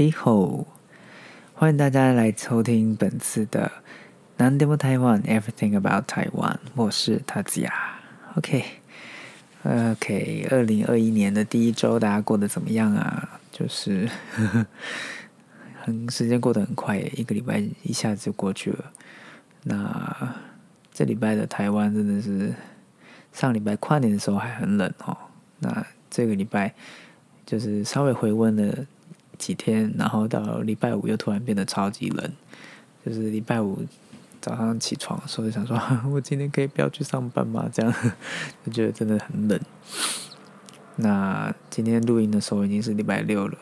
你好，欢迎大家来收听本次的《南 demo Taiwan Everything About Taiwan》，我是塔子雅。OK，OK，二零二一年的第一周，大家过得怎么样啊？就是 很时间过得很快，一个礼拜一下子就过去了。那这礼拜的台湾真的是，上礼拜跨年的时候还很冷哦。那这个礼拜就是稍微回温了。几天，然后到礼拜五又突然变得超级冷，就是礼拜五早上起床的时候就想说，我今天可以不要去上班吗？这样 就觉得真的很冷。那今天录音的时候已经是礼拜六了，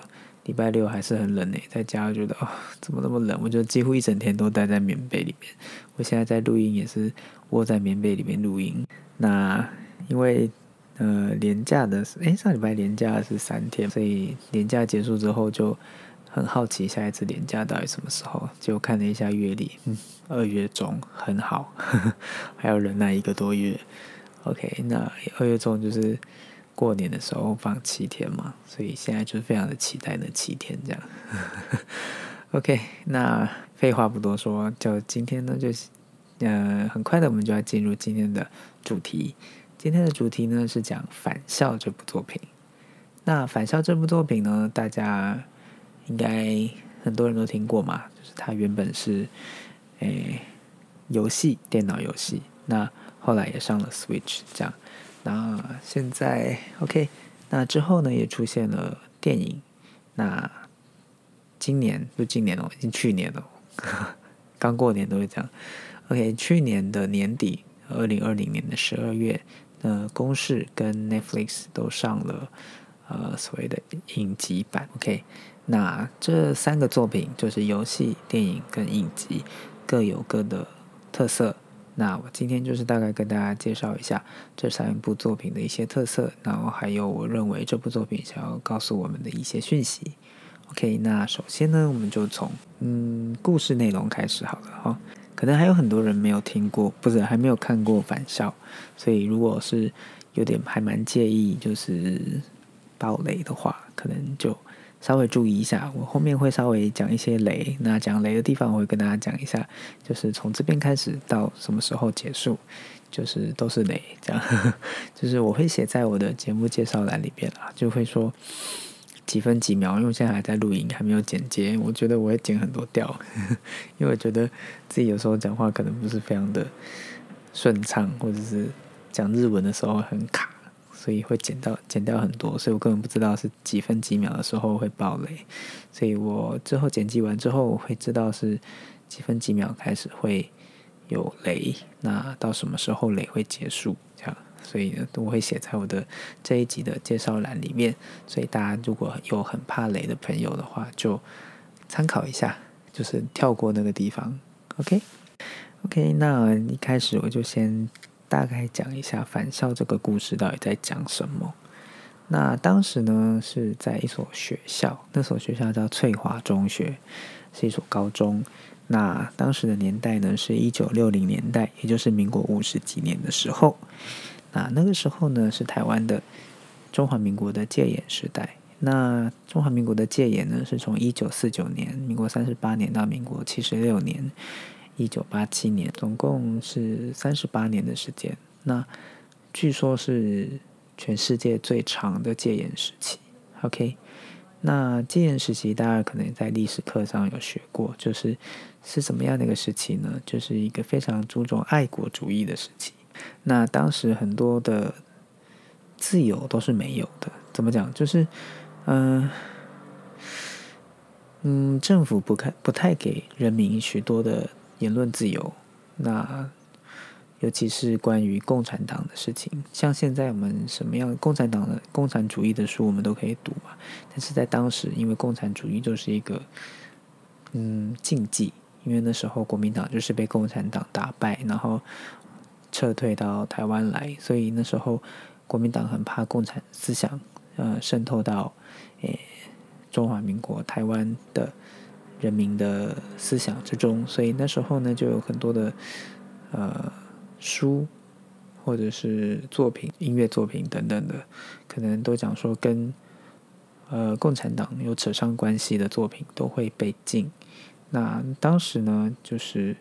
礼拜六还是很冷诶，在家觉得哦，怎么那么冷？我就几乎一整天都待在棉被里面。我现在在录音也是窝在棉被里面录音。那因为。呃，年假的是，哎，上礼拜年假是三天，所以年假结束之后就很好奇下一次年假到底什么时候，就看了一下月历，嗯，二月中很好，还要忍耐一个多月。OK，那二月中就是过年的时候放七天嘛，所以现在就是非常的期待那七天这样。OK，那废话不多说，就今天呢，就是呃，很快的我们就要进入今天的主题。今天的主题呢是讲《返校》这部作品。那《返校》这部作品呢，大家应该很多人都听过嘛，就是它原本是诶游戏，电脑游戏。那后来也上了 Switch，这样。那现在 OK，那之后呢也出现了电影。那今年不今年哦，已经去年了，刚过年都会这样。OK，去年的年底，二零二零年的十二月。呃，公式跟 Netflix 都上了呃所谓的影集版，OK。那这三个作品就是游戏、电影跟影集各有各的特色。那我今天就是大概跟大家介绍一下这三部作品的一些特色，然后还有我认为这部作品想要告诉我们的一些讯息。OK，那首先呢，我们就从嗯故事内容开始好了哈。可能还有很多人没有听过，不是还没有看过《返校》，所以如果是有点还蛮介意就是爆雷的话，可能就稍微注意一下。我后面会稍微讲一些雷，那讲雷的地方我会跟大家讲一下，就是从这边开始到什么时候结束，就是都是雷，这样，就是我会写在我的节目介绍栏里边啊，就会说。几分几秒，因为现在还在录音，还没有剪接。我觉得我会剪很多掉，因为我觉得自己有时候讲话可能不是非常的顺畅，或者是讲日文的时候很卡，所以会剪到剪掉很多。所以我根本不知道是几分几秒的时候会爆雷，所以我之后剪辑完之后，我会知道是几分几秒开始会有雷，那到什么时候雷会结束，这样。所以呢，我会写在我的这一集的介绍栏里面。所以大家如果有很怕雷的朋友的话，就参考一下，就是跳过那个地方。OK，OK，那一开始我就先大概讲一下《返校》这个故事到底在讲什么。那当时呢是在一所学校，那所学校叫翠华中学，是一所高中。那当时的年代呢是一九六零年代，也就是民国五十几年的时候。那那个时候呢，是台湾的中华民国的戒严时代。那中华民国的戒严呢，是从一九四九年，民国三十八年到民国七十六年，一九八七年，总共是三十八年的时间。那据说是全世界最长的戒严时期。OK，那戒严时期大家可能在历史课上有学过，就是是什么样的一个时期呢？就是一个非常注重爱国主义的时期。那当时很多的自由都是没有的，怎么讲？就是，嗯嗯，政府不太不太给人民许多的言论自由。那尤其是关于共产党的事情，像现在我们什么样共产党的共产主义的书，我们都可以读嘛。但是在当时，因为共产主义就是一个嗯禁忌，因为那时候国民党就是被共产党打败，然后。撤退到台湾来，所以那时候国民党很怕共产思想呃渗透到诶中华民国台湾的人民的思想之中，所以那时候呢就有很多的呃书或者是作品、音乐作品等等的，可能都讲说跟呃共产党有扯上关系的作品都会被禁。那当时呢，就是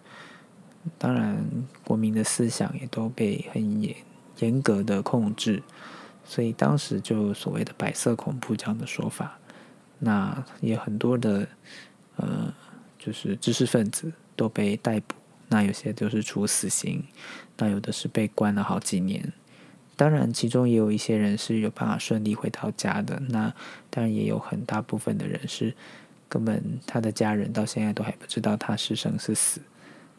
当然国民的思想也都被很严严格的控制，所以当时就所谓的“白色恐怖”这样的说法。那也很多的呃，就是知识分子都被逮捕，那有些就是处死刑，那有的是被关了好几年。当然，其中也有一些人是有办法顺利回到家的。那当然也有很大部分的人是根本他的家人到现在都还不知道他是生是死。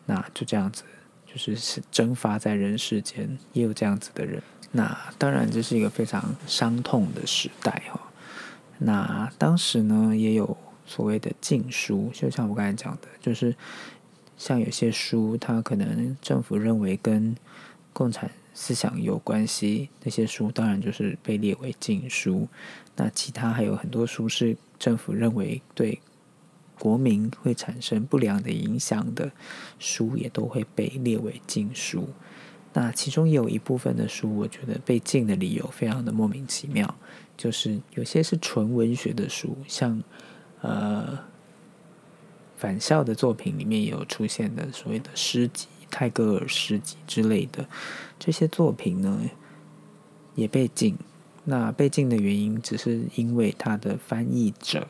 那就这样子，就是是蒸发在人世间，也有这样子的人。那当然这是一个非常伤痛的时代哈。那当时呢，也有所谓的禁书，就像我刚才讲的，就是像有些书，它可能政府认为跟共产。思想有关系那些书，当然就是被列为禁书。那其他还有很多书是政府认为对国民会产生不良的影响的书，也都会被列为禁书。那其中也有一部分的书，我觉得被禁的理由非常的莫名其妙，就是有些是纯文学的书，像呃返校的作品里面也有出现的所谓的诗集。泰戈尔诗集之类的这些作品呢，也被禁。那被禁的原因，只是因为他的翻译者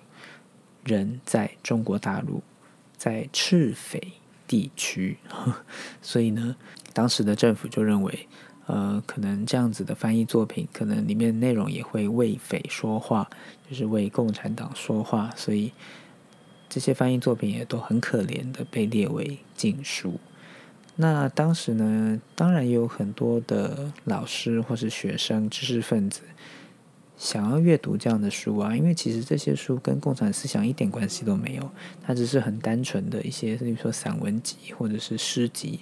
人在中国大陆，在赤匪地区，所以呢，当时的政府就认为，呃，可能这样子的翻译作品，可能里面内容也会为匪说话，就是为共产党说话，所以这些翻译作品也都很可怜的被列为禁书。那当时呢，当然也有很多的老师或是学生、知识分子想要阅读这样的书啊，因为其实这些书跟共产思想一点关系都没有，它只是很单纯的一些，比如说散文集或者是诗集，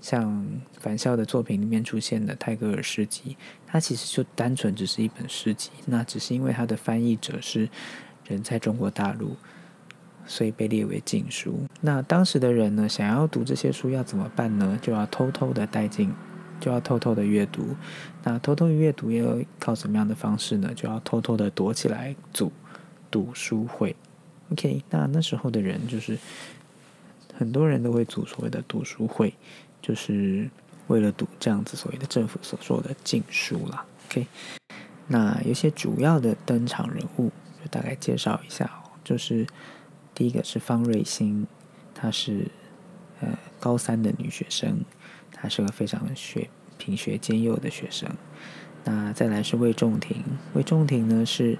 像返校的作品里面出现的泰戈尔诗集，它其实就单纯只是一本诗集，那只是因为它的翻译者是人在中国大陆。所以被列为禁书。那当时的人呢，想要读这些书要怎么办呢？就要偷偷的带进，就要偷偷的阅读。那偷偷阅读要靠什么样的方式呢？就要偷偷的躲起来组读书会。OK，那那时候的人就是很多人都会组所谓的读书会，就是为了读这样子所谓的政府所说的禁书啦。OK，那有些主要的登场人物，就大概介绍一下，就是。第一个是方瑞欣，她是呃高三的女学生，她是个非常学品学兼优的学生。那再来是魏仲廷，魏仲廷呢是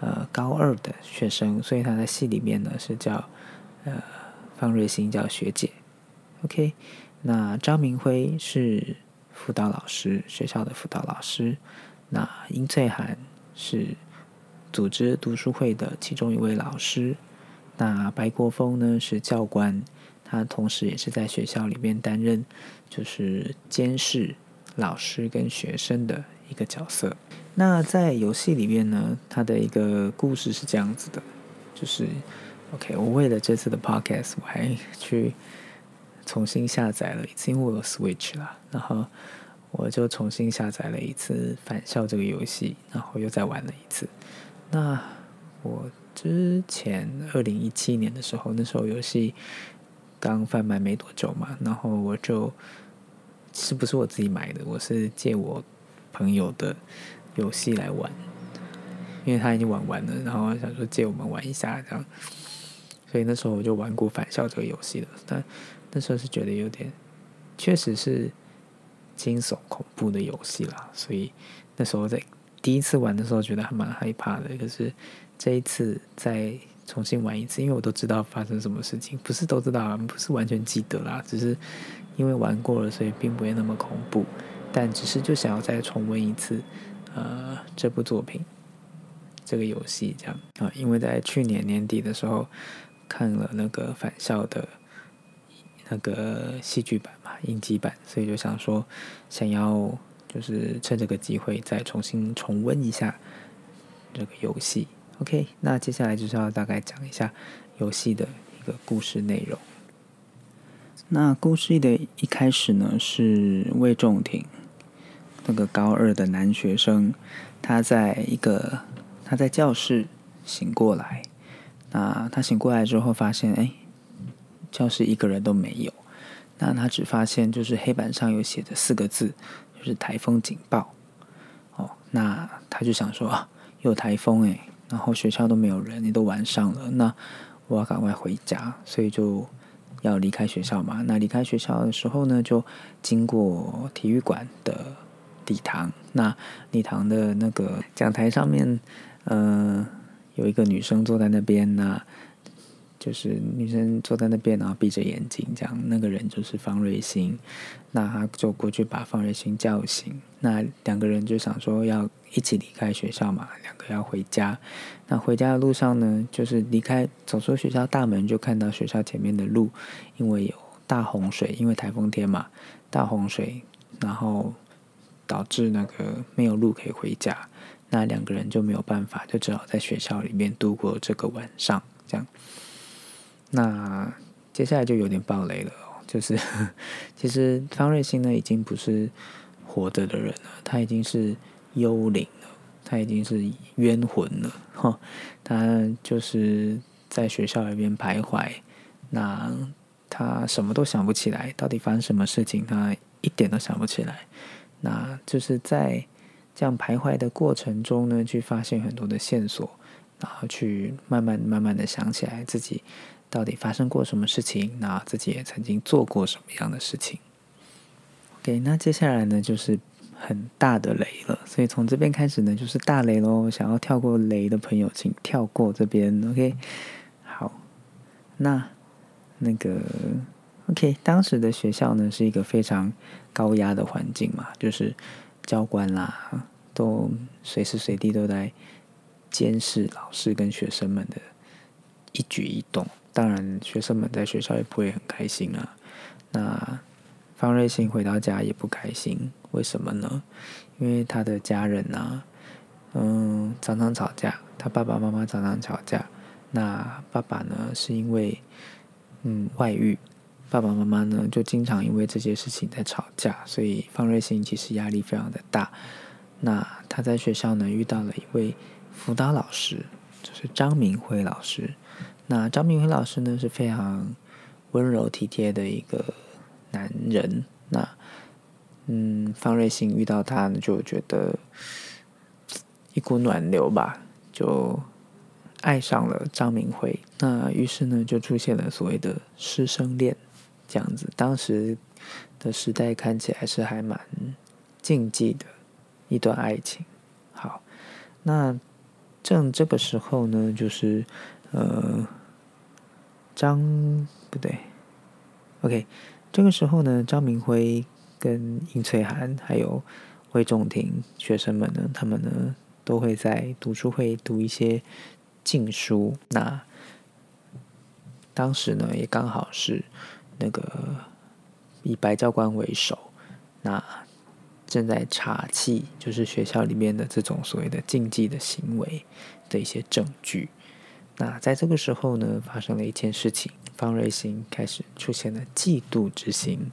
呃高二的学生，所以他在戏里面呢是叫呃方瑞欣叫学姐。OK，那张明辉是辅导老师，学校的辅导老师。那殷翠涵是组织读书会的其中一位老师。那白国峰呢是教官，他同时也是在学校里面担任就是监视老师跟学生的一个角色。那在游戏里面呢，他的一个故事是这样子的，就是 OK，我为了这次的 Podcast，我还去重新下载了一次，因为我有 Switch 啦，然后我就重新下载了一次《返校》这个游戏，然后又再玩了一次。那我。之前二零一七年的时候，那时候游戏刚贩卖没多久嘛，然后我就是不是我自己买的，我是借我朋友的游戏来玩，因为他已经玩完了，然后想说借我们玩一下这样，所以那时候我就玩过《返校》这个游戏了，但那时候是觉得有点，确实是惊悚恐怖的游戏啦，所以那时候在第一次玩的时候觉得还蛮害怕的，可是。这一次再重新玩一次，因为我都知道发生什么事情，不是都知道，不是完全记得啦，只是因为玩过了，所以并不会那么恐怖。但只是就想要再重温一次，呃，这部作品，这个游戏这样啊，因为在去年年底的时候看了那个返校的那个戏剧版嘛，影集版，所以就想说想要就是趁这个机会再重新重温一下这个游戏。OK，那接下来就是要大概讲一下游戏的一个故事内容。那故事的一开始呢，是魏仲廷那个高二的男学生，他在一个他在教室醒过来。那他醒过来之后，发现哎，教室一个人都没有。那他只发现就是黑板上有写着四个字，就是台风警报。哦，那他就想说啊，有台风哎，然后学校都没有人，你都晚上了，那我要赶快回家，所以就要离开学校嘛。那离开学校的时候呢，就经过体育馆的礼堂。那礼堂的那个讲台上面，嗯。有一个女生坐在那边，那就是女生坐在那边，然后闭着眼睛，这样那个人就是方瑞欣，那他就过去把方瑞欣叫醒，那两个人就想说要一起离开学校嘛，两个要回家。那回家的路上呢，就是离开走出学校大门，就看到学校前面的路，因为有大洪水，因为台风天嘛，大洪水，然后导致那个没有路可以回家。那两个人就没有办法，就只好在学校里面度过这个晚上。这样，那接下来就有点暴雷了，就是其实方瑞欣呢已经不是活着的人了，他已经是幽灵了，他已经是冤魂了。哈，他就是在学校里边徘徊，那他什么都想不起来，到底发生什么事情，他一点都想不起来。那就是在。这样徘徊的过程中呢，去发现很多的线索，然后去慢慢慢慢的想起来自己到底发生过什么事情，那自己也曾经做过什么样的事情。OK，那接下来呢就是很大的雷了，所以从这边开始呢就是大雷喽。想要跳过雷的朋友，请跳过这边。OK，好，那那个 OK，当时的学校呢是一个非常高压的环境嘛，就是。教官啦，都随时随地都在监视老师跟学生们的一举一动。当然，学生们在学校也不会很开心啊。那方瑞欣回到家也不开心，为什么呢？因为他的家人呢，嗯，常常吵架。他爸爸妈妈常常吵架。那爸爸呢，是因为嗯外遇。爸爸妈妈呢，就经常因为这些事情在吵架，所以方瑞欣其实压力非常的大。那他在学校呢，遇到了一位辅导老师，就是张明辉老师。那张明辉老师呢，是非常温柔体贴的一个男人。那嗯，方瑞欣遇到他呢，就觉得一股暖流吧，就爱上了张明辉。那于是呢，就出现了所谓的师生恋。这样子，当时的时代看起来是还蛮禁忌的一段爱情。好，那正这个时候呢，就是呃，张不对，OK，这个时候呢，张明辉跟殷翠涵还有魏仲廷学生们呢，他们呢都会在读书会读一些禁书。那当时呢，也刚好是。那个以白教官为首，那正在查气，就是学校里面的这种所谓的禁忌的行为的一些证据。那在这个时候呢，发生了一件事情，方瑞欣开始出现了嫉妒之心。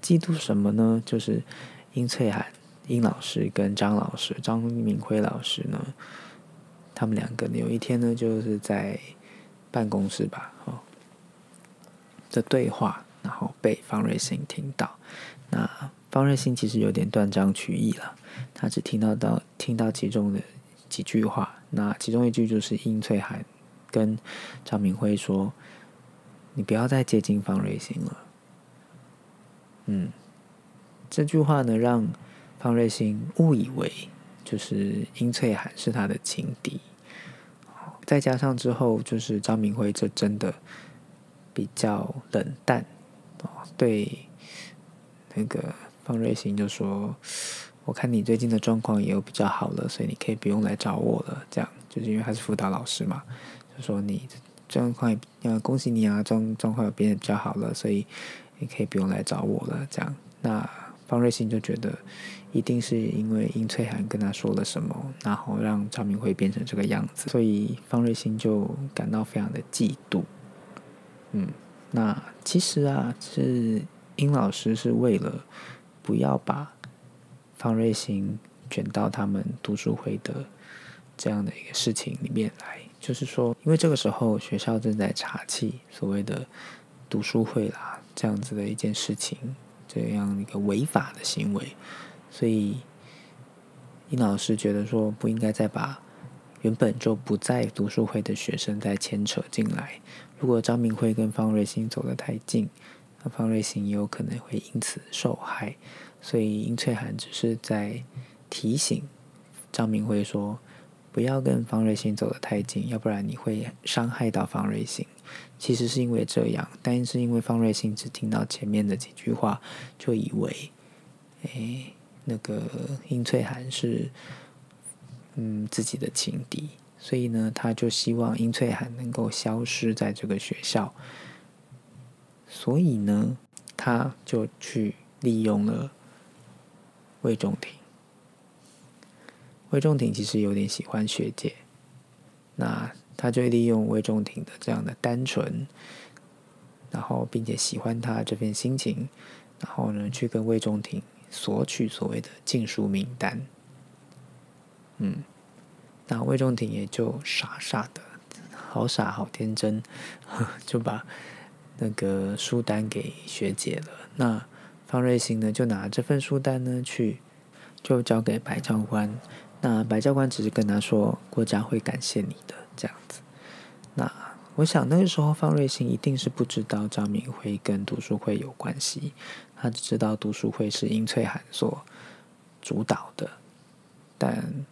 嫉妒什么呢？就是殷翠涵、殷老师跟张老师、张明辉老师呢，他们两个有一天呢，就是在办公室吧，哦。的对话，然后被方瑞欣听到。那方瑞欣其实有点断章取义了，他只听到到听到其中的几句话。那其中一句就是殷翠涵跟张明辉说：“你不要再接近方瑞欣了。”嗯，这句话呢，让方瑞欣误以为就是殷翠涵是他的情敌。再加上之后，就是张明辉这真的。比较冷淡哦，对那个方瑞欣就说：“我看你最近的状况也有比较好了，所以你可以不用来找我了。”这样就是因为他是辅导老师嘛，就说你状况要恭喜你啊，状状况变得比较好了，所以你可以不用来找我了。这样，那方瑞欣就觉得一定是因为殷翠涵跟他说了什么，然后让张明辉变成这个样子，所以方瑞欣就感到非常的嫉妒。嗯，那其实啊，是殷老师是为了不要把方瑞欣卷到他们读书会的这样的一个事情里面来，就是说，因为这个时候学校正在查起所谓的读书会啦这样子的一件事情，这样一个违法的行为，所以殷老师觉得说不应该再把原本就不在读书会的学生再牵扯进来。如果张明辉跟方瑞欣走得太近，那方瑞欣也有可能会因此受害。所以殷翠涵只是在提醒张明辉说。不要跟方瑞欣走得太近，要不然你会伤害到方瑞欣。其实是因为这样，但是因为方瑞欣只听到前面的几句话，就以为，哎，那个殷翠涵是，嗯，自己的情敌，所以呢，他就希望殷翠涵能够消失在这个学校。所以呢，他就去利用了魏仲廷。魏仲廷其实有点喜欢学姐，那他就利用魏仲廷的这样的单纯，然后并且喜欢他这份心情，然后呢去跟魏仲廷索取所谓的禁书名单。嗯，那魏仲廷也就傻傻的，好傻好天真，就把那个书单给学姐了。那方瑞欣呢就拿这份书单呢去，就交给白教官。那白教官只是跟他说：“国家会感谢你的。”这样子。那我想那个时候方瑞欣一定是不知道张明辉跟读书会有关系，他只知道读书会是殷翠涵所主导的。但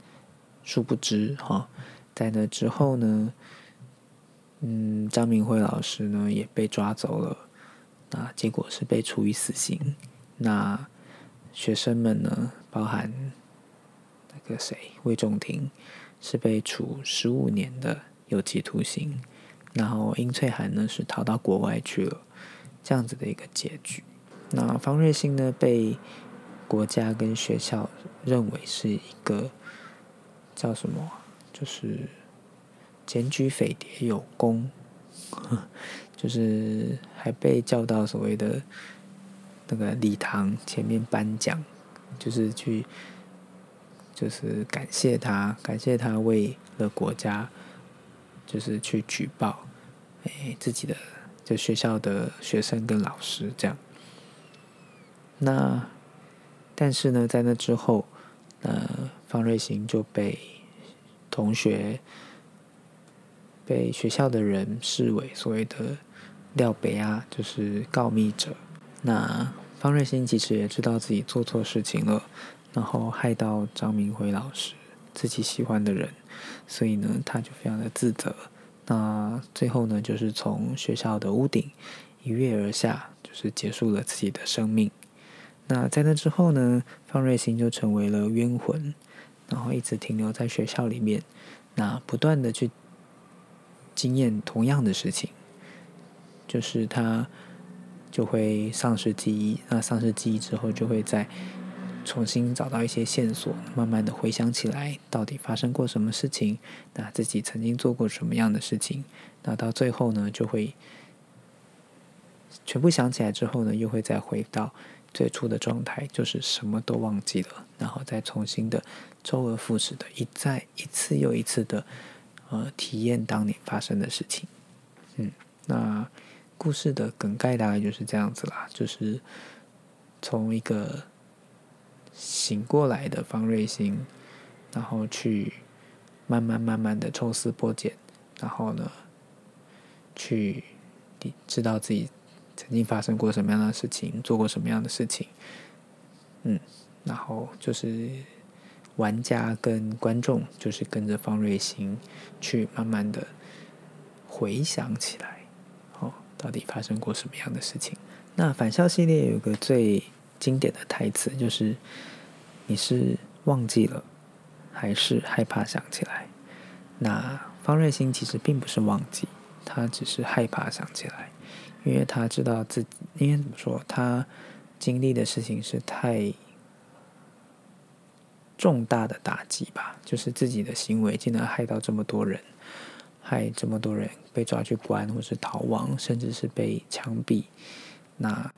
殊不知哈，在那之后呢，嗯，张明辉老师呢也被抓走了，那结果是被处以死刑。那学生们呢，包含。那个谁，魏仲廷是被处十五年的有期徒刑，然后殷翠涵呢是逃到国外去了，这样子的一个结局。那方瑞欣呢被国家跟学校认为是一个叫什么，就是检举匪谍有功，就是还被叫到所谓的那个礼堂前面颁奖，就是去。就是感谢他，感谢他为了国家，就是去举报，哎，自己的就学校的学生跟老师这样。那但是呢，在那之后，呃，方瑞行就被同学、被学校的人视为所谓的廖北啊，就是告密者。那方瑞兴其实也知道自己做错事情了。然后害到张明辉老师自己喜欢的人，所以呢，他就非常的自责。那最后呢，就是从学校的屋顶一跃而下，就是结束了自己的生命。那在那之后呢，方瑞兴就成为了冤魂，然后一直停留在学校里面，那不断的去经验同样的事情，就是他就会丧失记忆，那丧失记忆之后，就会再。重新找到一些线索，慢慢的回想起来，到底发生过什么事情？那自己曾经做过什么样的事情？那到最后呢，就会全部想起来之后呢，又会再回到最初的状态，就是什么都忘记了，然后再重新的周而复始的一再一次又一次的呃体验当年发生的事情。嗯，那故事的梗概大概就是这样子啦，就是从一个。醒过来的方瑞星，然后去慢慢慢慢的抽丝剥茧，然后呢，去知道自己曾经发生过什么样的事情，做过什么样的事情，嗯，然后就是玩家跟观众就是跟着方瑞星去慢慢的回想起来，到底发生过什么样的事情？那返校系列有个最。经典的台词就是：“你是忘记了，还是害怕想起来？”那方瑞欣其实并不是忘记，他只是害怕想起来，因为他知道自己，因为怎么说，他经历的事情是太重大的打击吧，就是自己的行为竟然害到这么多人，害这么多人被抓去关，或是逃亡，甚至是被枪毙，那。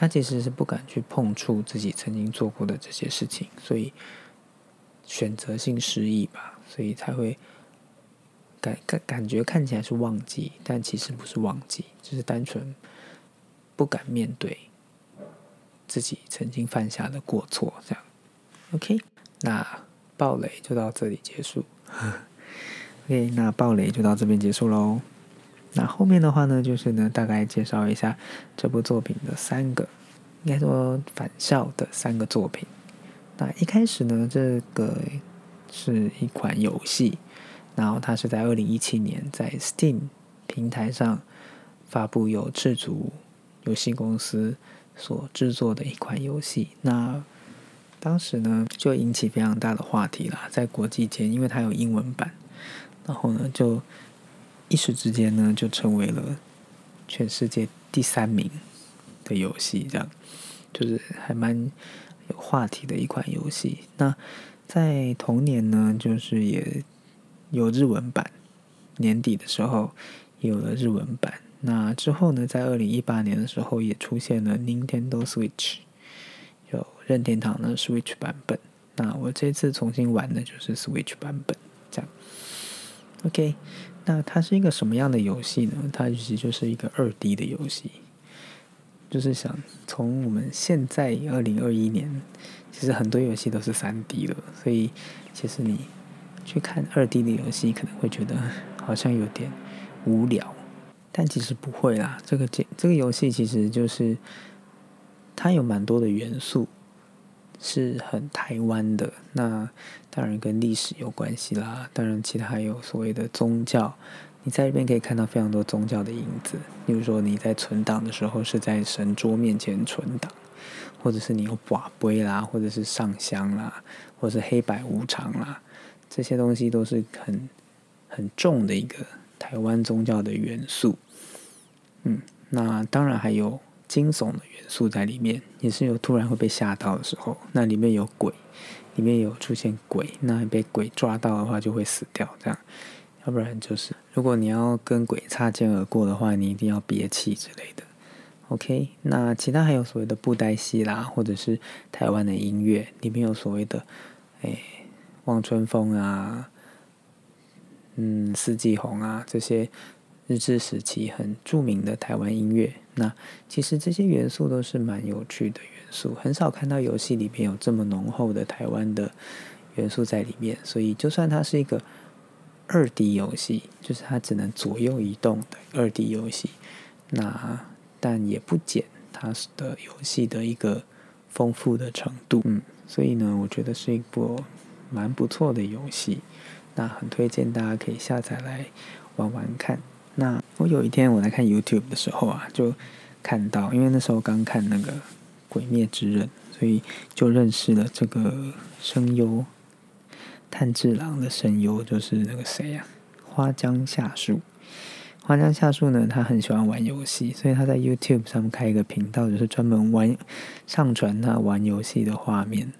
他其实是不敢去碰触自己曾经做过的这些事情，所以选择性失忆吧。所以才会感感感觉看起来是忘记，但其实不是忘记，只是单纯不敢面对自己曾经犯下的过错。这样，OK，那暴雷就到这里结束。OK，那暴雷就到这边结束喽。那后面的话呢，就是呢，大概介绍一下这部作品的三个，应该说返校的三个作品。那一开始呢，这个是一款游戏，然后它是在二零一七年在 Steam 平台上发布，由赤足游戏公司所制作的一款游戏。那当时呢，就引起非常大的话题啦，在国际间，因为它有英文版，然后呢，就一时之间呢，就成为了全世界第三名的游戏，这样就是还蛮。有话题的一款游戏。那在同年呢，就是也有日文版，年底的时候也有了日文版。那之后呢，在二零一八年的时候，也出现了 Nintendo Switch，有任天堂的 Switch 版本。那我这次重新玩的就是 Switch 版本，这样。OK，那它是一个什么样的游戏呢？它其实就是一个二 D 的游戏。就是想从我们现在二零二一年，其实很多游戏都是三 D 了，所以其实你去看二 D 的游戏可能会觉得好像有点无聊，但其实不会啦。这个这这个游戏其实就是它有蛮多的元素是很台湾的，那当然跟历史有关系啦，当然其他还有所谓的宗教。你在这边可以看到非常多宗教的影子，例如说你在存档的时候是在神桌面前存档，或者是你有寡杯啦，或者是上香啦，或者是黑白无常啦，这些东西都是很很重的一个台湾宗教的元素。嗯，那当然还有惊悚的元素在里面，也是有突然会被吓到的时候，那里面有鬼，里面有出现鬼，那被鬼抓到的话就会死掉，这样。要不然就是，如果你要跟鬼擦肩而过的话，你一定要憋气之类的。OK，那其他还有所谓的布袋戏啦，或者是台湾的音乐，里面有所谓的，诶，望春风啊，嗯，四季红啊，这些日治时期很著名的台湾音乐。那其实这些元素都是蛮有趣的元素，很少看到游戏里面有这么浓厚的台湾的元素在里面。所以，就算它是一个。二 D 游戏就是它只能左右移动的二 D 游戏，那但也不减它的游戏的一个丰富的程度，嗯，所以呢，我觉得是一部蛮不错的游戏，那很推荐大家可以下载来玩玩看。那我有一天我在看 YouTube 的时候啊，就看到，因为那时候刚看那个《鬼灭之刃》，所以就认识了这个声优。炭治郎的声优就是那个谁呀？花江夏树。花江夏树呢，他很喜欢玩游戏，所以他在 YouTube 上面开一个频道，就是专门玩上传他玩游戏的画面。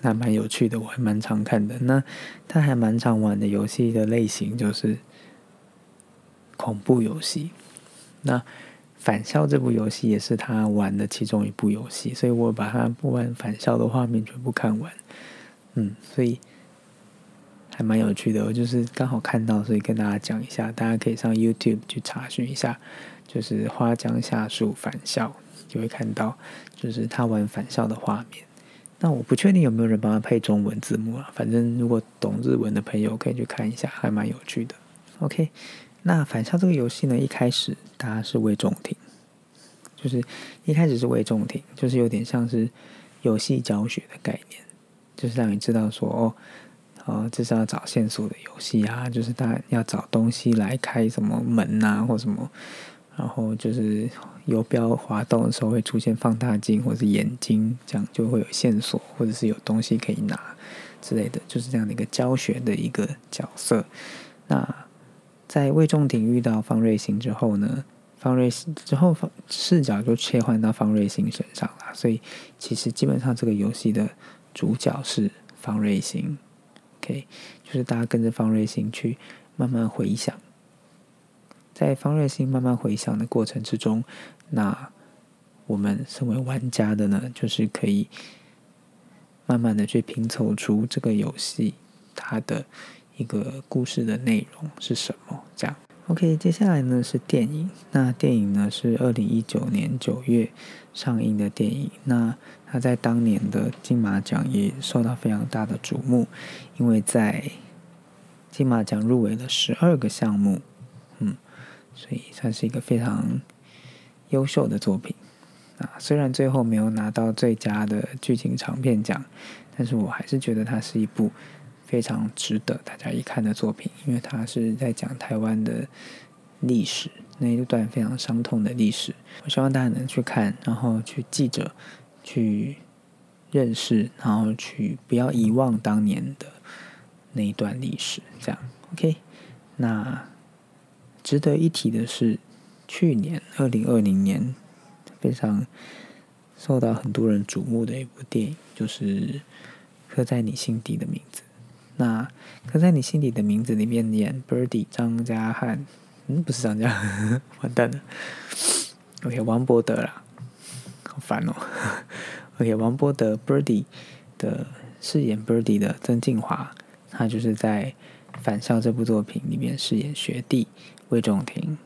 那蛮有趣的，我还蛮常看的。那他还蛮常玩的游戏的类型就是恐怖游戏。那《返校》这部游戏也是他玩的其中一部游戏，所以我把他不玩《返校》的画面全部看完。嗯，所以还蛮有趣的。我就是刚好看到，所以跟大家讲一下。大家可以上 YouTube 去查询一下，就是花江夏树返校，就会看到就是他玩返校的画面。那我不确定有没有人帮他配中文字幕啊？反正如果懂日文的朋友可以去看一下，还蛮有趣的。OK，那返校这个游戏呢，一开始大家是魏仲庭，就是一开始是魏仲庭，就是有点像是游戏教学的概念。就是让你知道说哦，哦，这是要找线索的游戏啊，就是大家要找东西来开什么门呐，或什么，然后就是游标滑动的时候会出现放大镜或者是眼睛，这样就会有线索或者是有东西可以拿之类的，就是这样的一个教学的一个角色。那在魏仲廷遇到方瑞欣之后呢，方瑞之后方视角就切换到方瑞欣身上了，所以其实基本上这个游戏的。主角是方瑞欣，OK，就是大家跟着方瑞欣去慢慢回想，在方瑞欣慢慢回想的过程之中，那我们身为玩家的呢，就是可以慢慢的去拼凑出这个游戏它的一个故事的内容是什么。这样，OK，接下来呢是电影。那电影呢是二零一九年九月上映的电影。那它在当年的金马奖也受到非常大的瞩目，因为在金马奖入围了十二个项目，嗯，所以算是一个非常优秀的作品。啊，虽然最后没有拿到最佳的剧情长片奖，但是我还是觉得它是一部非常值得大家一看的作品，因为它是在讲台湾的历史那一段非常伤痛的历史。我希望大家能去看，然后去记着，去认识，然后去不要遗忘当年的那一段历史。这样，OK。那值得一提的是，去年二零二零年。非常受到很多人瞩目的一部电影，就是《刻在你心底的名字》。那《刻在你心底的名字》里面演 Birdy 张家汉，嗯，不是张家，完蛋了。OK，王伯德啦，好烦哦。OK，王伯德 Birdy 的饰演 Birdy 的曾静华，他就是在《返校》这部作品里面饰演学弟魏仲廷。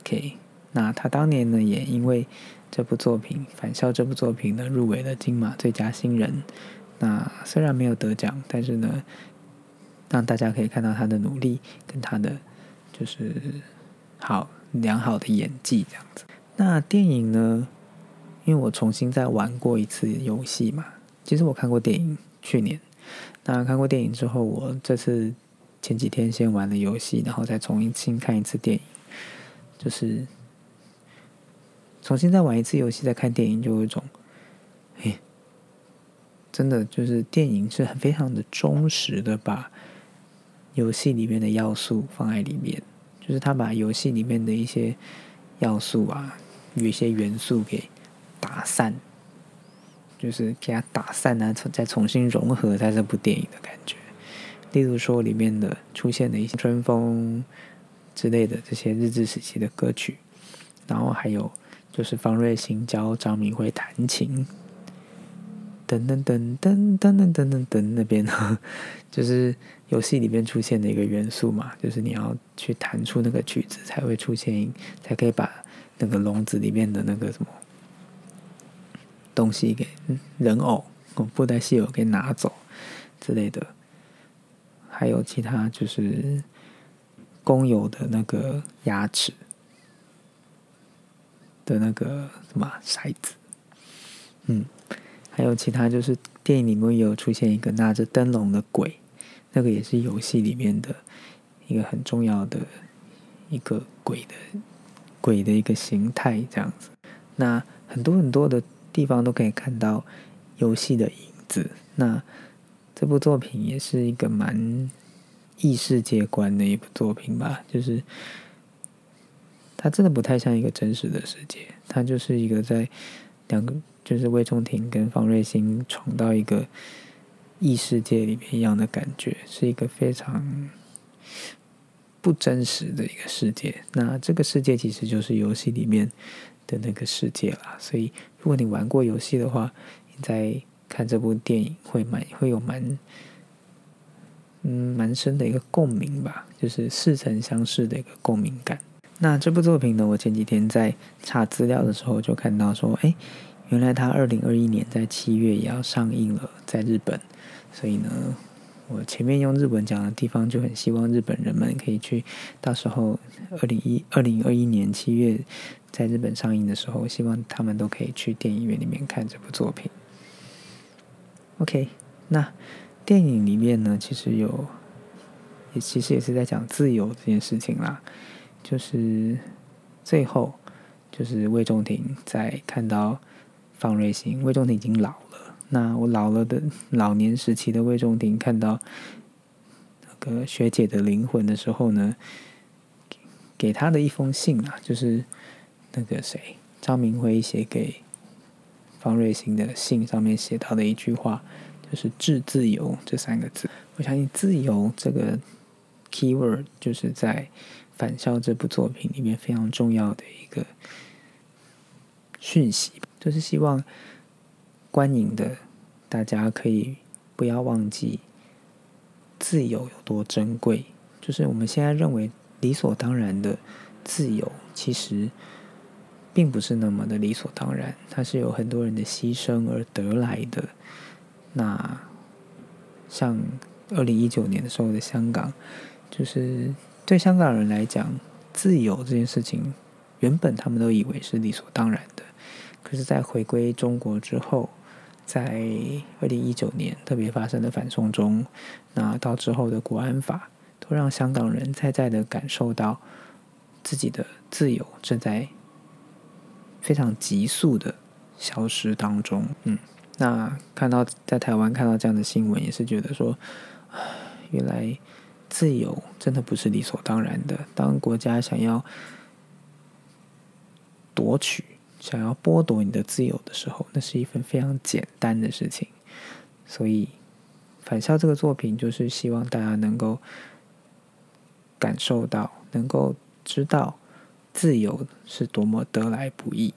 OK，那他当年呢，也因为这部作品《返校》这部作品呢，入围了金马最佳新人。那虽然没有得奖，但是呢，让大家可以看到他的努力跟他的就是好良好的演技这样子。那电影呢，因为我重新再玩过一次游戏嘛，其实我看过电影去年。那看过电影之后，我这次前几天先玩了游戏，然后再重新看一次电影，就是。重新再玩一次游戏，再看电影，就有一种，哎，真的就是电影是很非常的忠实的，把游戏里面的要素放在里面，就是他把游戏里面的一些要素啊，有一些元素给打散，就是给它打散啊，再重新融合在这部电影的感觉。例如说，里面的出现的一些春风之类的这些日治时期的歌曲，然后还有。就是方瑞欣教张明辉弹琴，噔噔噔噔噔噔噔噔噔那边，就是游戏里面出现的一个元素嘛，就是你要去弹出那个曲子，才会出现，才可以把那个笼子里面的那个什么东西给人偶、布袋戏偶给拿走之类的，还有其他就是公有的那个牙齿。的那个什么骰子，嗯，还有其他就是电影里面有出现一个拿着灯笼的鬼，那个也是游戏里面的一个很重要的一个鬼的鬼的一个形态，这样子。那很多很多的地方都可以看到游戏的影子。那这部作品也是一个蛮异世界观的一部作品吧，就是。它真的不太像一个真实的世界，它就是一个在两个就是魏仲廷跟方瑞欣闯到一个异世界里面一样的感觉，是一个非常不真实的一个世界。那这个世界其实就是游戏里面的那个世界啦。所以如果你玩过游戏的话，你在看这部电影会蛮会有蛮嗯蛮深的一个共鸣吧，就是似曾相识的一个共鸣感。那这部作品呢？我前几天在查资料的时候就看到说，哎，原来它二零二一年在七月也要上映了，在日本。所以呢，我前面用日文讲的地方就很希望日本人们可以去，到时候二零一二零二一年七月在日本上映的时候，希望他们都可以去电影院里面看这部作品。OK，那电影里面呢，其实有，也其实也是在讲自由这件事情啦。就是最后，就是魏仲廷在看到方瑞欣，魏仲廷已经老了。那我老了的老年时期的魏仲廷看到那个学姐的灵魂的时候呢，给他的一封信啊，就是那个谁张明辉写给方瑞欣的信上面写到的一句话，就是“致自由”这三个字。我相信“自由”这个 keyword 就是在。《返校》这部作品里面非常重要的一个讯息，就是希望观影的大家可以不要忘记自由有多珍贵。就是我们现在认为理所当然的自由，其实并不是那么的理所当然，它是有很多人的牺牲而得来的。那像二零一九年的时候的香港，就是对香港人来讲，自由这件事情，原本他们都以为是理所当然的。可是，在回归中国之后，在二零一九年特别发生的反送中，那到之后的国安法，都让香港人在在的感受到自己的自由正在非常急速的消失当中。嗯。那看到在台湾看到这样的新闻，也是觉得说，原来自由真的不是理所当然的。当国家想要夺取、想要剥夺你的自由的时候，那是一份非常简单的事情。所以，返校这个作品就是希望大家能够感受到，能够知道自由是多么得来不易。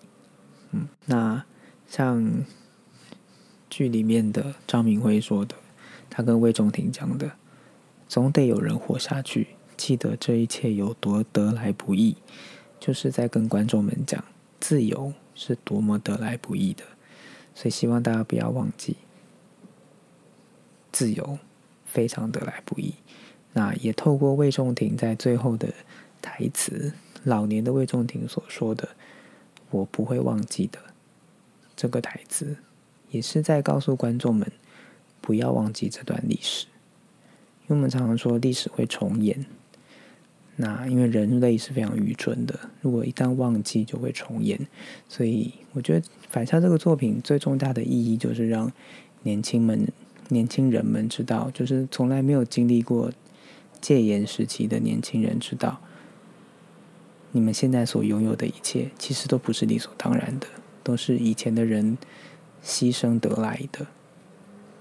嗯，那像。剧里面的张明辉说的，他跟魏仲廷讲的，总得有人活下去。记得这一切有多得来不易，就是在跟观众们讲，自由是多么得来不易的。所以希望大家不要忘记，自由非常得来不易。那也透过魏仲廷在最后的台词，老年的魏仲廷所说的“我不会忘记的”这个台词。也是在告诉观众们，不要忘记这段历史，因为我们常常说历史会重演。那因为人类是非常愚蠢的，如果一旦忘记，就会重演。所以我觉得《反校》这个作品最重大的意义，就是让年轻们、年轻人们知道，就是从来没有经历过戒严时期的年轻人知道，你们现在所拥有的一切，其实都不是理所当然的，都是以前的人。牺牲得来的，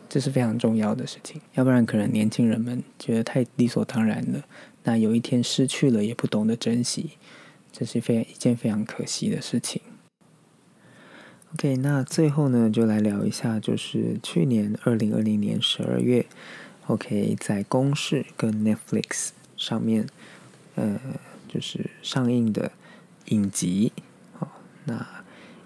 这是非常重要的事情。要不然，可能年轻人们觉得太理所当然了。那有一天失去了，也不懂得珍惜，这是非常一件非常可惜的事情。OK，那最后呢，就来聊一下，就是去年二零二零年十二月，OK，在公视跟 Netflix 上面，呃，就是上映的影集。好，那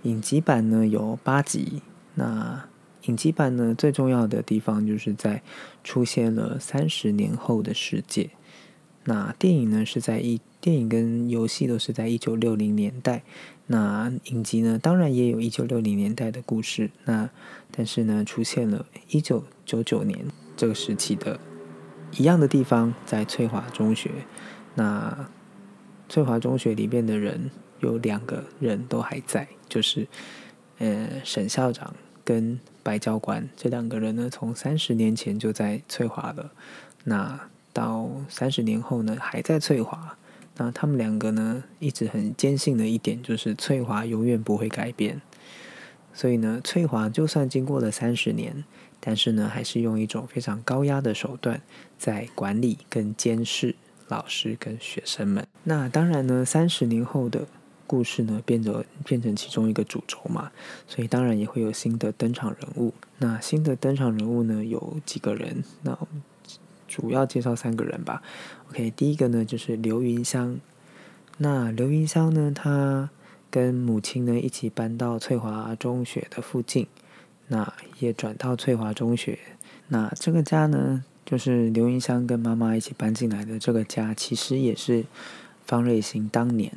影集版呢有八集。那影集版呢？最重要的地方就是在出现了三十年后的世界。那电影呢是在一电影跟游戏都是在一九六零年代。那影集呢，当然也有一九六零年代的故事。那但是呢，出现了一九九九年这个时期的一样的地方，在翠华中学。那翠华中学里面的人有两个人都还在，就是呃沈校长。跟白教官这两个人呢，从三十年前就在翠华了，那到三十年后呢，还在翠华。那他们两个呢，一直很坚信的一点就是翠华永远不会改变。所以呢，翠华就算经过了三十年，但是呢，还是用一种非常高压的手段在管理跟监视老师跟学生们。那当然呢，三十年后的。故事呢，变成变成其中一个主轴嘛，所以当然也会有新的登场人物。那新的登场人物呢，有几个人？那主要介绍三个人吧。OK，第一个呢就是刘云香。那刘云香呢，她跟母亲呢一起搬到翠华中学的附近，那也转到翠华中学。那这个家呢，就是刘云香跟妈妈一起搬进来的这个家，其实也是方瑞欣当年。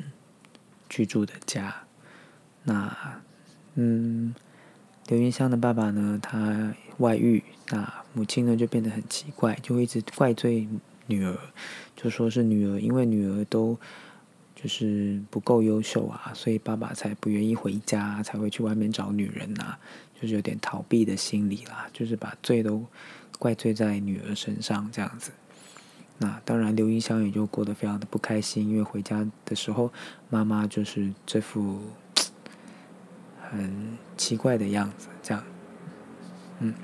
居住的家，那嗯，刘云香的爸爸呢，他外遇，那母亲呢就变得很奇怪，就会一直怪罪女儿，就说是女儿因为女儿都就是不够优秀啊，所以爸爸才不愿意回家，才会去外面找女人呐，就是有点逃避的心理啦，就是把罪都怪罪在女儿身上这样子。那当然，刘一香也就过得非常的不开心，因为回家的时候，妈妈就是这副很奇怪的样子，这样。嗯，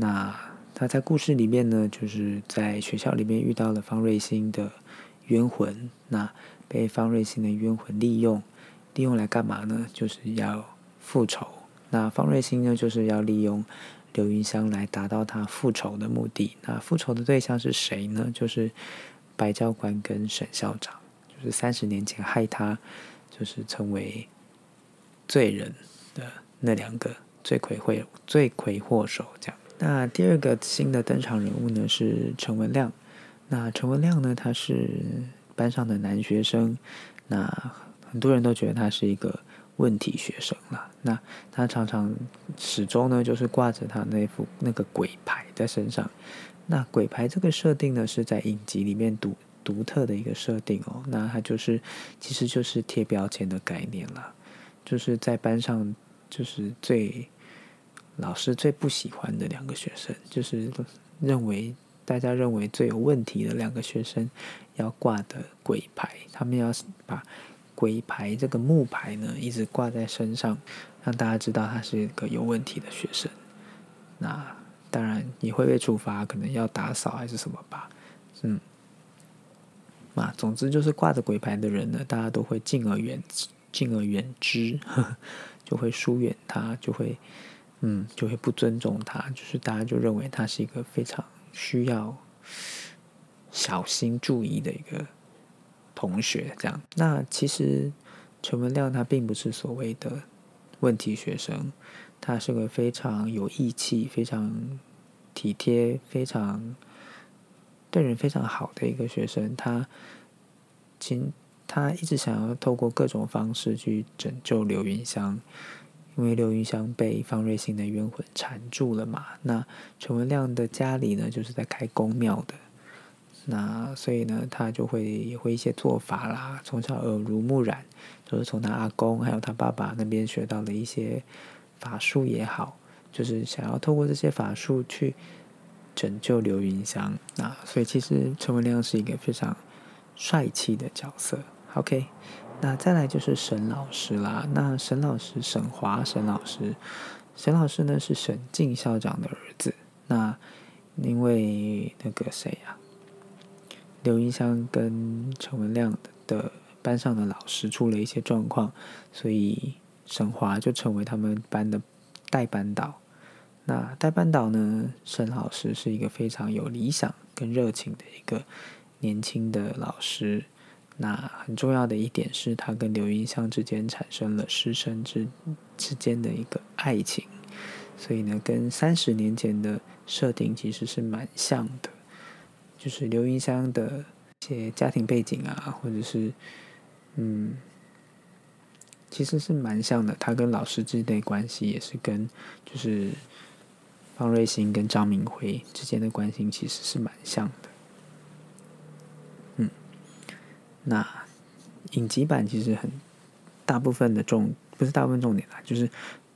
那他在故事里面呢，就是在学校里面遇到了方瑞欣的冤魂，那被方瑞欣的冤魂利用，利用来干嘛呢？就是要复仇。那方瑞欣呢，就是要利用刘云香来达到他复仇的目的。那复仇的对象是谁呢？就是白教官跟沈校长，就是三十年前害他就是成为罪人的那两个罪魁祸罪魁祸首。这样。那第二个新的登场人物呢是陈文亮。那陈文亮呢，他是班上的男学生。那很多人都觉得他是一个问题学生了。那他常常始终呢，就是挂着他那副那个鬼牌在身上。那鬼牌这个设定呢，是在影集里面独独特的一个设定哦。那他就是，其实就是贴标签的概念了，就是在班上就是最老师最不喜欢的两个学生，就是认为大家认为最有问题的两个学生要挂的鬼牌，他们要把。鬼牌这个木牌呢，一直挂在身上，让大家知道他是一个有问题的学生。那当然也会被处罚，可能要打扫还是什么吧。嗯，嘛总之就是挂着鬼牌的人呢，大家都会敬而远敬而远之，就会疏远他，就会嗯，就会不尊重他，就是大家就认为他是一个非常需要小心注意的一个。同学这样，那其实陈文亮他并不是所谓的问题学生，他是个非常有义气、非常体贴、非常对人非常好的一个学生。他今他一直想要透过各种方式去拯救刘云香，因为刘云香被方瑞欣的冤魂缠住了嘛。那陈文亮的家里呢，就是在开公庙的。那所以呢，他就会也会一些做法啦，从小耳濡目染，就是从他阿公还有他爸爸那边学到的一些法术也好，就是想要透过这些法术去拯救刘云香。那所以其实陈文亮是一个非常帅气的角色。OK，那再来就是沈老师啦。那沈老师沈华沈老师，沈老师呢是沈静校长的儿子。那因为那个谁呀？刘云香跟陈文亮的班上的老师出了一些状况，所以沈华就成为他们班的代班导。那代班导呢，沈老师是一个非常有理想跟热情的一个年轻的老师。那很重要的一点是他跟刘云香之间产生了师生之之间的一个爱情，所以呢，跟三十年前的设定其实是蛮像的。就是刘云香的一些家庭背景啊，或者是嗯，其实是蛮像的。他跟老师之间的关系也是跟就是方瑞欣跟张明辉之间的关系其实是蛮像的。嗯，那影集版其实很大部分的重不是大部分重点啦，就是。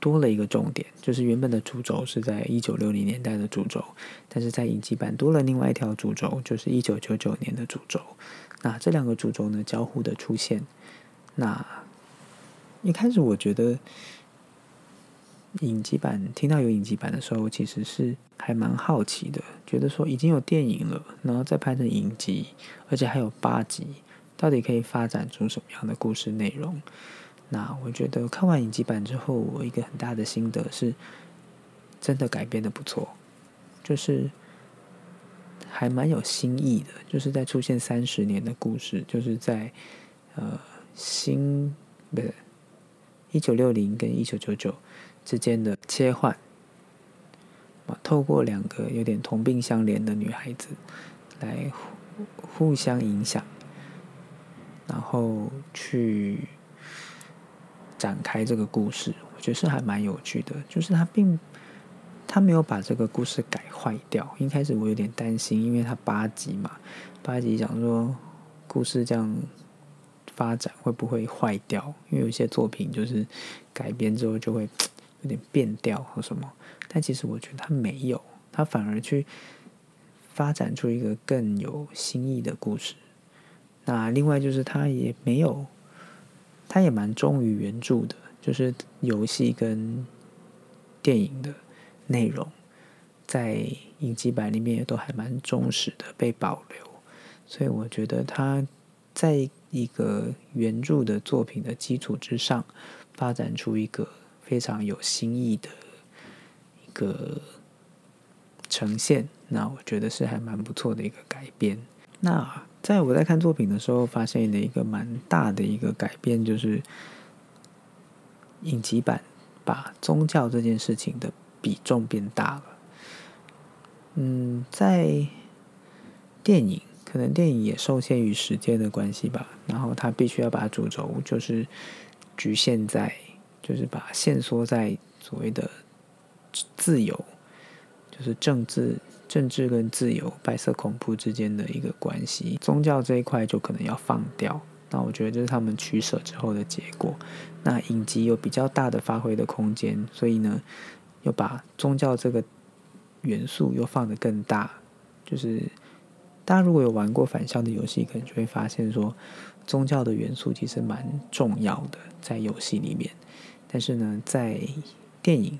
多了一个重点，就是原本的主轴是在一九六零年代的主轴，但是在影集版多了另外一条主轴，就是一九九九年的主轴。那这两个主轴呢交互的出现，那一开始我觉得影集版听到有影集版的时候，其实是还蛮好奇的，觉得说已经有电影了，然后再拍成影集，而且还有八集，到底可以发展出什么样的故事内容？那我觉得看完影集版之后，我一个很大的心得是，真的改编的不错，就是还蛮有新意的。就是在出现三十年的故事，就是在呃新不是一九六零跟一九九九之间的切换，透过两个有点同病相怜的女孩子来互相影响，然后去。展开这个故事，我觉得是还蛮有趣的。就是他并他没有把这个故事改坏掉。一开始我有点担心，因为他八集嘛，八集讲说故事这样发展会不会坏掉？因为有些作品就是改编之后就会有点变调或什么。但其实我觉得他没有，他反而去发展出一个更有新意的故事。那另外就是他也没有。他也蛮忠于原著的，就是游戏跟电影的内容，在影集版里面也都还蛮忠实的被保留，所以我觉得他在一个原著的作品的基础之上，发展出一个非常有新意的一个呈现，那我觉得是还蛮不错的一个改编。那在我在看作品的时候，发现了一个蛮大的一个改变，就是影集版把宗教这件事情的比重变大了。嗯，在电影可能电影也受限于时间的关系吧，然后他必须要把主轴就是局限在，就是把线索在所谓的自由，就是政治。政治跟自由、白色恐怖之间的一个关系，宗教这一块就可能要放掉。那我觉得这是他们取舍之后的结果。那影集有比较大的发挥的空间，所以呢，又把宗教这个元素又放得更大。就是大家如果有玩过反校的游戏，可能就会发现说，宗教的元素其实蛮重要的在游戏里面，但是呢，在电影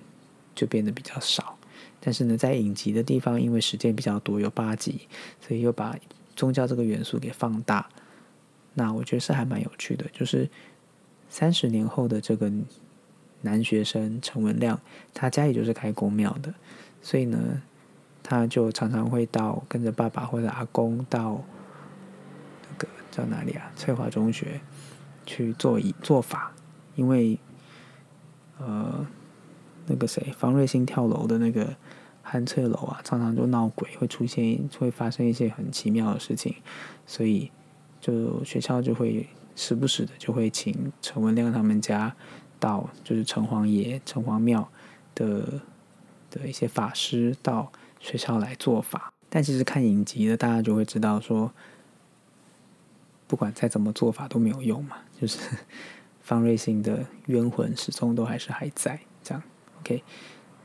就变得比较少。但是呢，在影集的地方，因为时间比较多，有八集，所以又把宗教这个元素给放大。那我觉得是还蛮有趣的。就是三十年后的这个男学生陈文亮，他家里就是开公庙的，所以呢，他就常常会到跟着爸爸或者阿公到那个叫哪里啊？翠华中学去做一做法，因为呃。那个谁，方瑞欣跳楼的那个汉翠楼啊，常常就闹鬼，会出现，会发生一些很奇妙的事情，所以就学校就会时不时的就会请陈文亮他们家到，就是城隍爷、城隍庙的的一些法师到学校来做法。但其实看影集的大家就会知道说，不管再怎么做法都没有用嘛，就是 方瑞欣的冤魂始终都还是还在。OK，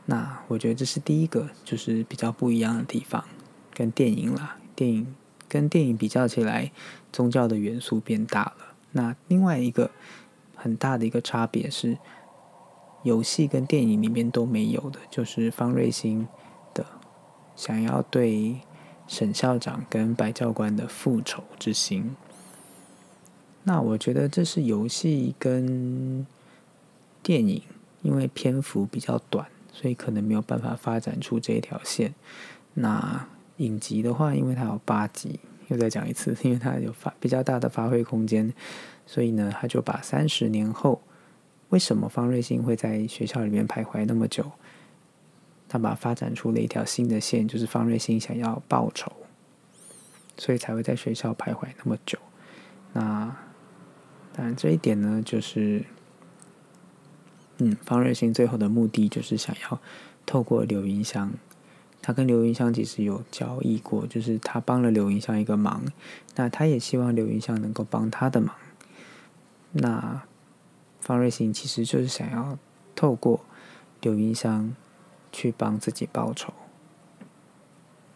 那我觉得这是第一个，就是比较不一样的地方，跟电影啦，电影跟电影比较起来，宗教的元素变大了。那另外一个很大的一个差别是，游戏跟电影里面都没有的，就是方瑞欣的想要对沈校长跟白教官的复仇之心。那我觉得这是游戏跟电影。因为篇幅比较短，所以可能没有办法发展出这一条线。那影集的话，因为它有八集，又再讲一次，因为它有发比较大的发挥空间，所以呢，他就把三十年后为什么方瑞欣会在学校里面徘徊那么久，他把发展出了一条新的线，就是方瑞欣想要报仇，所以才会在学校徘徊那么久。那当然这一点呢，就是。嗯，方瑞欣最后的目的就是想要透过刘云香，他跟刘云香其实有交易过，就是他帮了刘云香一个忙，那他也希望刘云香能够帮他的忙。那方瑞欣其实就是想要透过刘云香去帮自己报仇。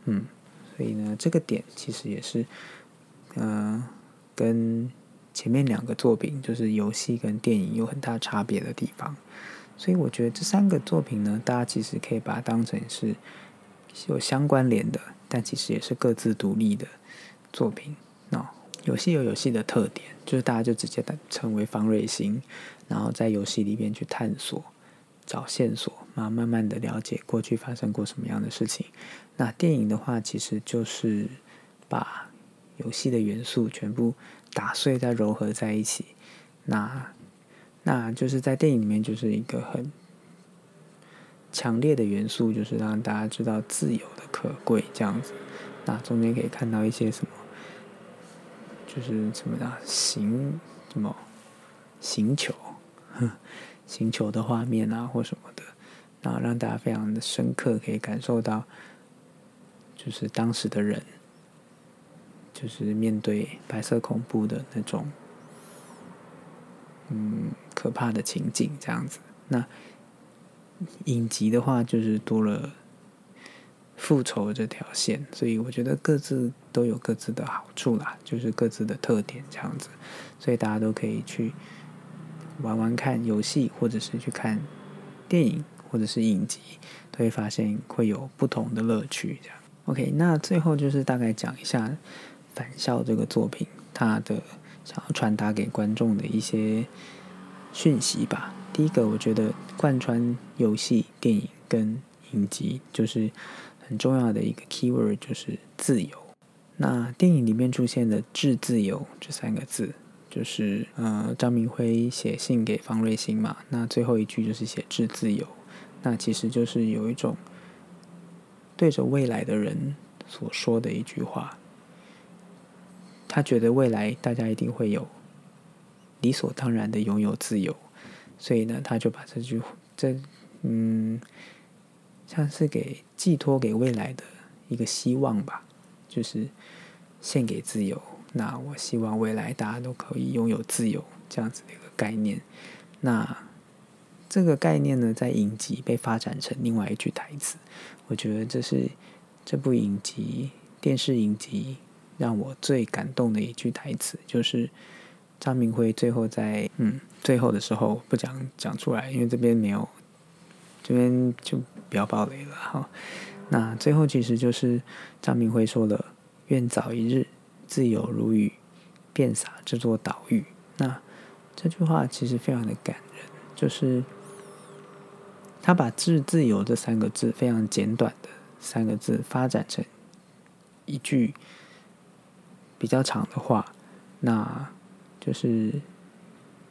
嗯，所以呢，这个点其实也是，嗯，跟。前面两个作品就是游戏跟电影有很大差别的地方，所以我觉得这三个作品呢，大家其实可以把它当成是有相关联的，但其实也是各自独立的作品。那游戏有游戏的特点，就是大家就直接成为方瑞星，然后在游戏里边去探索、找线索，然后慢慢的了解过去发生过什么样的事情。那电影的话，其实就是把游戏的元素全部。打碎再柔合在一起，那那就是在电影里面就是一个很强烈的元素，就是让大家知道自由的可贵这样子。那中间可以看到一些什么，就是什么的行什么行球，行球的画面啊或什么的，然后让大家非常的深刻，可以感受到就是当时的人。就是面对白色恐怖的那种，嗯，可怕的情景这样子。那影集的话，就是多了复仇这条线，所以我觉得各自都有各自的好处啦，就是各自的特点这样子。所以大家都可以去玩玩看游戏，或者是去看电影，或者是影集，都会发现会有不同的乐趣。这样，OK。那最后就是大概讲一下。返校这个作品，它的想要传达给观众的一些讯息吧。第一个，我觉得贯穿游戏、电影跟影集，就是很重要的一个 keyword 就是自由。那电影里面出现的“致自由”这三个字，就是呃张明辉写信给方瑞欣嘛，那最后一句就是写“致自由”，那其实就是有一种对着未来的人所说的一句话。他觉得未来大家一定会有理所当然的拥有自由，所以呢，他就把这句这嗯，像是给寄托给未来的一个希望吧。就是献给自由。那我希望未来大家都可以拥有自由这样子的一个概念。那这个概念呢，在影集被发展成另外一句台词。我觉得这是这部影集电视影集让我最感动的一句台词，就是张明辉最后在嗯最后的时候不讲讲出来，因为这边没有，这边就不要暴雷了哈。那最后其实就是张明辉说了：“愿早一日自由如雨，遍洒这座岛屿。”那这句话其实非常的感人，就是他把“自自由”这三个字非常简短的三个字发展成一句比较长的话，那就是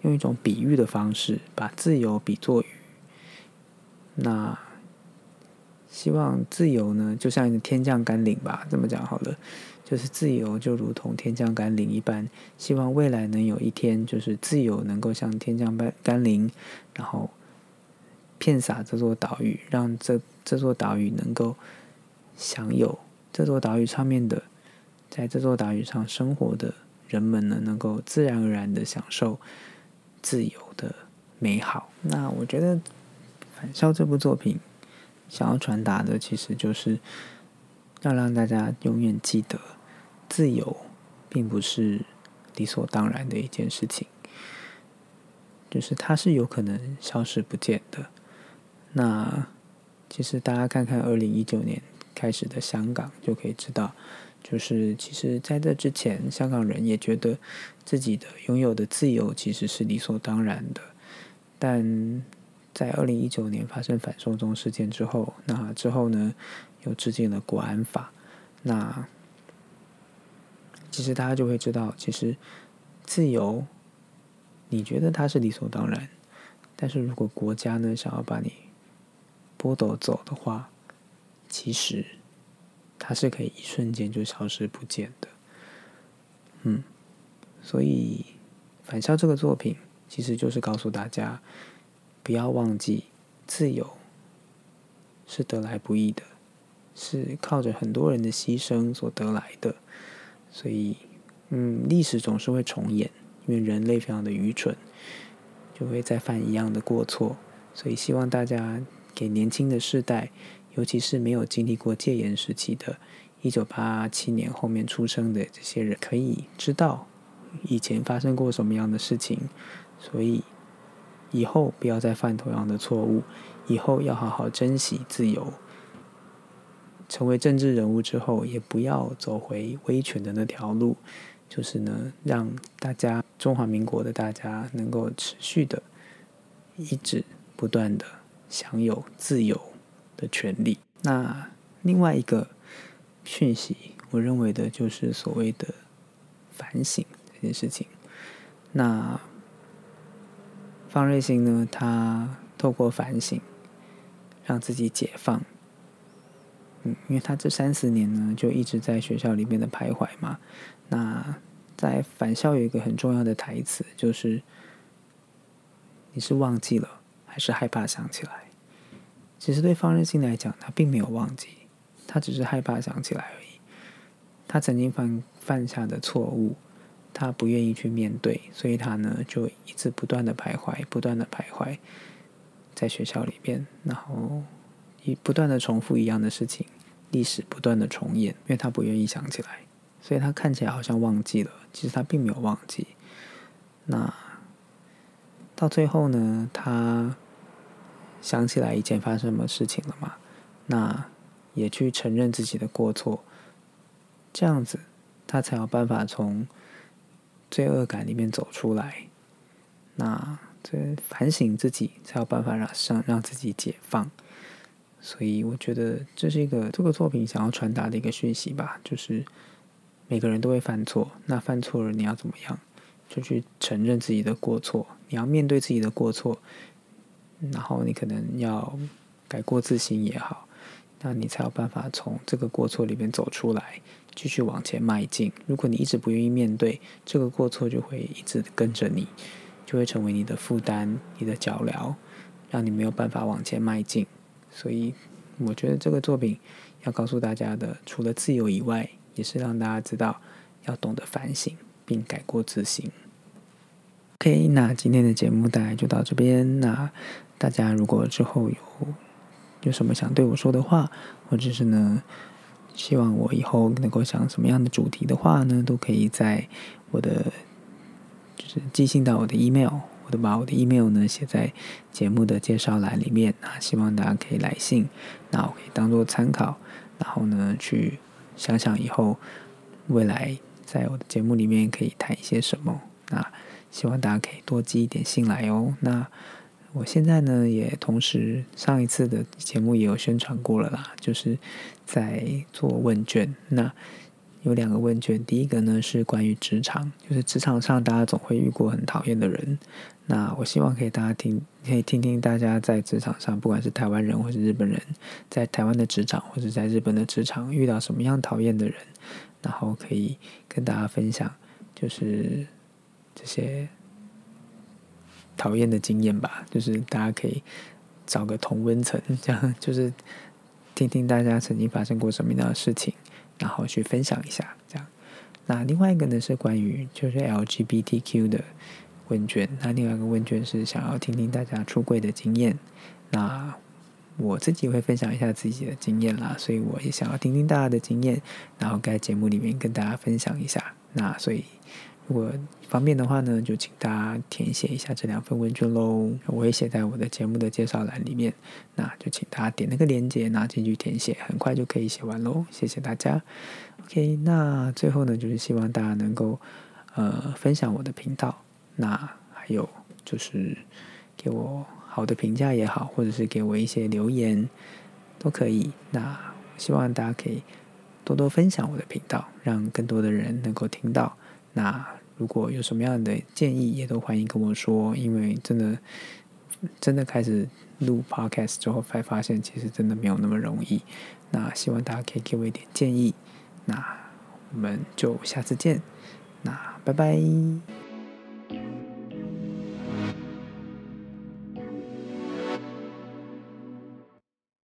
用一种比喻的方式把自由比作雨。那希望自由呢，就像天降甘霖吧，这么讲好了，就是自由就如同天降甘霖一般。希望未来能有一天，就是自由能够像天降甘甘霖，然后遍洒这座岛屿，让这这座岛屿能够享有这座岛屿上面的，在这座岛屿上生活的人们呢，能够自然而然的享受自由的美好。那我觉得《返校》这部作品。想要传达的，其实就是要让大家永远记得，自由并不是理所当然的一件事情，就是它是有可能消失不见的。那其实大家看看二零一九年开始的香港，就可以知道，就是其实在这之前，香港人也觉得自己的拥有的自由其实是理所当然的，但。在二零一九年发生反送中事件之后，那之后呢，又制定了国安法。那其实大家就会知道，其实自由，你觉得它是理所当然，但是如果国家呢想要把你剥夺走的话，其实它是可以一瞬间就消失不见的。嗯，所以《返校》这个作品其实就是告诉大家。不要忘记，自由是得来不易的，是靠着很多人的牺牲所得来的。所以，嗯，历史总是会重演，因为人类非常的愚蠢，就会再犯一样的过错。所以，希望大家给年轻的世代，尤其是没有经历过戒严时期的，一九八七年后面出生的这些人，可以知道以前发生过什么样的事情。所以。以后不要再犯同样的错误，以后要好好珍惜自由。成为政治人物之后，也不要走回威权的那条路，就是呢，让大家中华民国的大家能够持续的、一直不断的享有自由的权利。那另外一个讯息，我认为的就是所谓的反省这件事情。那。方瑞星呢，他透过反省，让自己解放。嗯，因为他这三十年呢，就一直在学校里面的徘徊嘛。那在返校有一个很重要的台词，就是你是忘记了，还是害怕想起来？其实对方任性来讲，他并没有忘记，他只是害怕想起来而已。他曾经犯犯下的错误。他不愿意去面对，所以他呢就一直不断的徘徊，不断的徘徊在学校里边，然后一不断的重复一样的事情，历史不断的重演，因为他不愿意想起来，所以他看起来好像忘记了，其实他并没有忘记。那到最后呢，他想起来以前发生什么事情了嘛？那也去承认自己的过错，这样子他才有办法从。罪恶感里面走出来，那这反省自己才有办法让让让自己解放。所以我觉得这是一个这个作品想要传达的一个讯息吧，就是每个人都会犯错，那犯错了你要怎么样？就去承认自己的过错，你要面对自己的过错，然后你可能要改过自新也好，那你才有办法从这个过错里面走出来，继续往前迈进。如果你一直不愿意面对这个过错，就会一直跟着你，就会成为你的负担、你的脚镣，让你没有办法往前迈进。所以，我觉得这个作品要告诉大家的，除了自由以外，也是让大家知道要懂得反省并改过自新。OK，那今天的节目大概就到这边。那大家如果之后有有什么想对我说的话，或者是呢，希望我以后能够讲什么样的主题的话呢，都可以在我的就是寄信到我的 email 我。都把我的 email 呢写在节目的介绍栏里面啊，希望大家可以来信，那我可以当做参考，然后呢去想想以后未来在我的节目里面可以谈一些什么。那希望大家可以多寄一点信来哦。那我现在呢也同时上一次的节目也有宣传过了啦，就是在做问卷。那有两个问卷，第一个呢是关于职场，就是职场上大家总会遇过很讨厌的人。那我希望可以大家听，可以听听大家在职场上，不管是台湾人或是日本人，在台湾的职场或者在日本的职场遇到什么样讨厌的人，然后可以跟大家分享，就是这些讨厌的经验吧。就是大家可以找个同温层，这样就是听听大家曾经发生过什么样的事情。然后去分享一下，这样。那另外一个呢是关于就是 LGBTQ 的问卷。那另外一个问卷是想要听听大家出柜的经验。那我自己会分享一下自己的经验啦，所以我也想要听听大家的经验，然后在节目里面跟大家分享一下。那所以。如果方便的话呢，就请大家填写一下这两份问卷喽。我会写在我的节目的介绍栏里面，那就请大家点那个链接，拿进去填写，很快就可以写完喽。谢谢大家。OK，那最后呢，就是希望大家能够呃分享我的频道，那还有就是给我好的评价也好，或者是给我一些留言都可以。那希望大家可以多多分享我的频道，让更多的人能够听到。那如果有什么样的建议，也都欢迎跟我说。因为真的，真的开始录 podcast 之后，才发现其实真的没有那么容易。那希望大家可以给我一点建议。那我们就下次见。那拜拜。